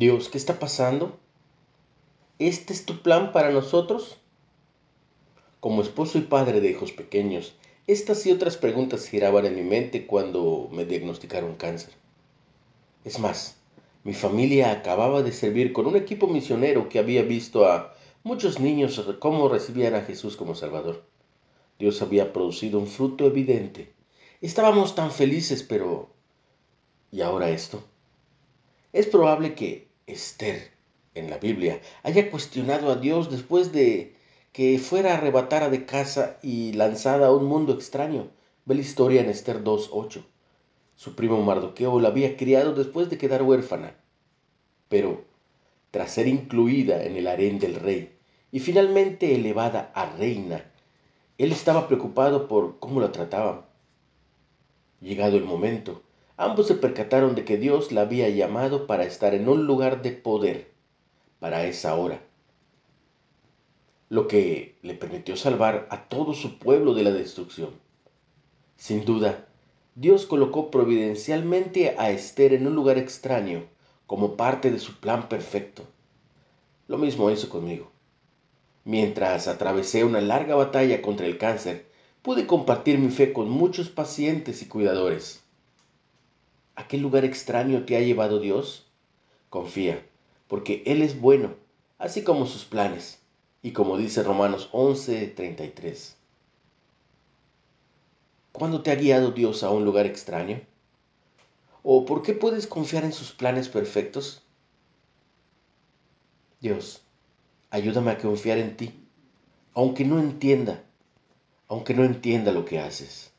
Dios, ¿qué está pasando? ¿Este es tu plan para nosotros? Como esposo y padre de hijos pequeños, estas y otras preguntas giraban en mi mente cuando me diagnosticaron cáncer. Es más, mi familia acababa de servir con un equipo misionero que había visto a muchos niños cómo recibían a Jesús como Salvador. Dios había producido un fruto evidente. Estábamos tan felices, pero... ¿Y ahora esto? Es probable que Esther en la Biblia haya cuestionado a Dios después de que fuera arrebatada de casa y lanzada a un mundo extraño. Ve la historia en Esther 2.8. Su primo Mardoqueo la había criado después de quedar huérfana, pero tras ser incluida en el harén del rey y finalmente elevada a reina, él estaba preocupado por cómo la trataban. Llegado el momento, Ambos se percataron de que Dios la había llamado para estar en un lugar de poder para esa hora, lo que le permitió salvar a todo su pueblo de la destrucción. Sin duda, Dios colocó providencialmente a Esther en un lugar extraño como parte de su plan perfecto. Lo mismo hizo conmigo. Mientras atravesé una larga batalla contra el cáncer, pude compartir mi fe con muchos pacientes y cuidadores. ¿A qué lugar extraño te ha llevado Dios? Confía, porque Él es bueno, así como sus planes, y como dice Romanos 11:33. ¿Cuándo te ha guiado Dios a un lugar extraño? ¿O por qué puedes confiar en sus planes perfectos? Dios, ayúdame a confiar en ti, aunque no entienda, aunque no entienda lo que haces.